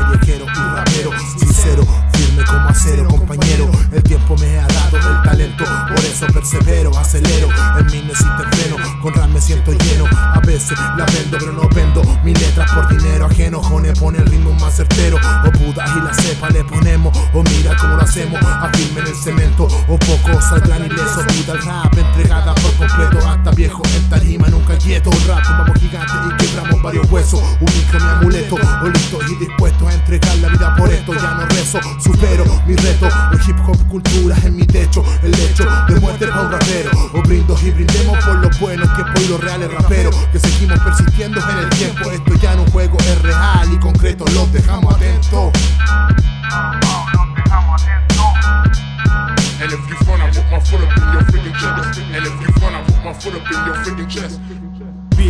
callejero y rapero, sincero, firme como acero, compañero. El tiempo me ha dado el talento, por eso persevero, acelero. En mí no existe freno, con rap me siento lleno. A veces la vendo, pero no vendo mis letras por dinero ajeno. Jone pone el ritmo más certero, o Budas y la cepa le ponemos, o mira cómo lo hacemos, afirme en el cemento, o pocos saldrán ilesos. Buda el rap entregada por completo, hasta viejo en tarima, nunca quieto, rap varios huesos. Un micro, mi amuleto. O listo y dispuesto a entregar la vida por esto. Ya no rezo, supero mi reto. El hip hop cultura en mi techo. El hecho de muerte para un rapero. O brindo y brindemos por los buenos que por los reales raperos. Que seguimos persistiendo en el tiempo. Esto ya no juego, es real y concreto. Los dejamos atentos. And if you front, I put my foot up in your freaking chest. And if you front, I put my foot up in your freaking chest.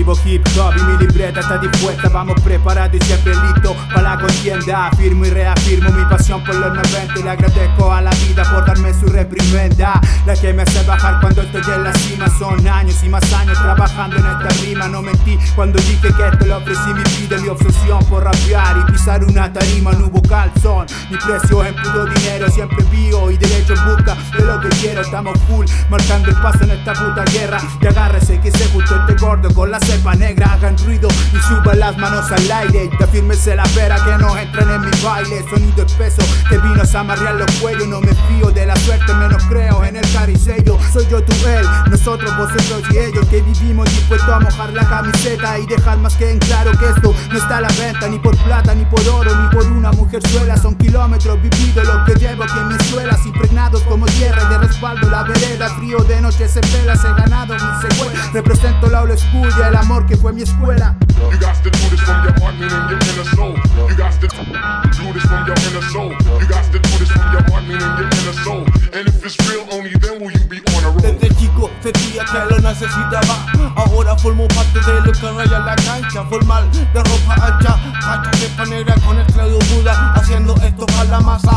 Vivo hip hop y mi libreta está dispuesta. Vamos preparados y siempre listo para la contienda. Afirmo y reafirmo mi pasión por los 90 Y le agradezco a la vida por darme su reprimenda. La que me hace bajar cuando estoy en la cima. Son años y más años trabajando en esta rima. No mentí cuando dije que esto le ofrecí. Mi vida Mi obsesión por rapear y pisar una tarima No hubo calzón, mi precio en puro dinero Siempre vivo y derecho en busca de lo que quiero. Estamos full, marcando el paso en esta puta guerra. Y agárrese que se justo este gordo con la negra hagan ruido y suban las manos al aire. Y afírmese la pera que no entren en mi baile. Sonido espeso que vino a amarrear los cuellos. No me fío de la suerte menos creo en el caricello. Soy yo tú él nosotros vosotros y ellos que vivimos dispuestos a mojar la camiseta y dejar más que en claro que esto no está a la venta ni por plata ni por oro ni por una mujer suela. Son kilómetros vividos lo que llevo aquí en mis suelas impregnados como tierra de respaldo la vereda frío de noche se pelas he ganado mi secuela. Represento la old school y amor que fue mi escuela. You got to do this from your heart, meaning your inner soul. You got to do this from your inner soul. You got to do this from your heart, meaning your inner soul. And if it's real, only then will you be on a roll. Desde chico sentía que lo necesitaba. Ahora formo parte de lo que raya la cancha. Formal de ropa ancha, cacha de negra con el Claudio Buda. Haciendo esto para la masa.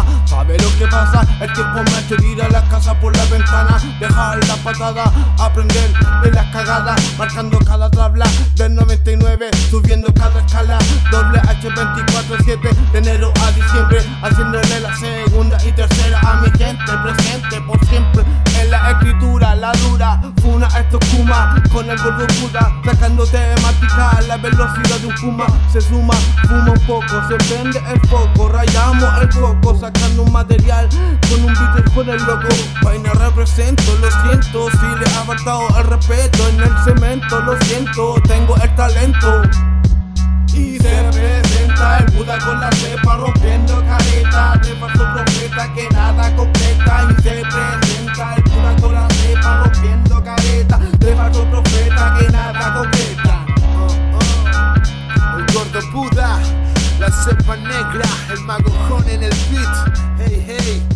El tiempo me ha hecho ir a la casa por la ventana. Dejar la patada, aprender de las cagadas. Marcando cada tabla del 99, subiendo cada escala. La escritura, la dura, funa esto kuma con el gordo puta, sacando temática a la velocidad de un puma. Se suma, fuma un poco, se prende el foco, rayamos el coco, sacando un material con un beat con el loco. Vaina represento, lo siento, si le ha faltado el respeto en el cemento, lo siento, tengo el talento. Y se presenta el Buda con la cepa rompiendo careta De falso profeta que nada completa Y se presenta magojón en el beat. Hey, hey.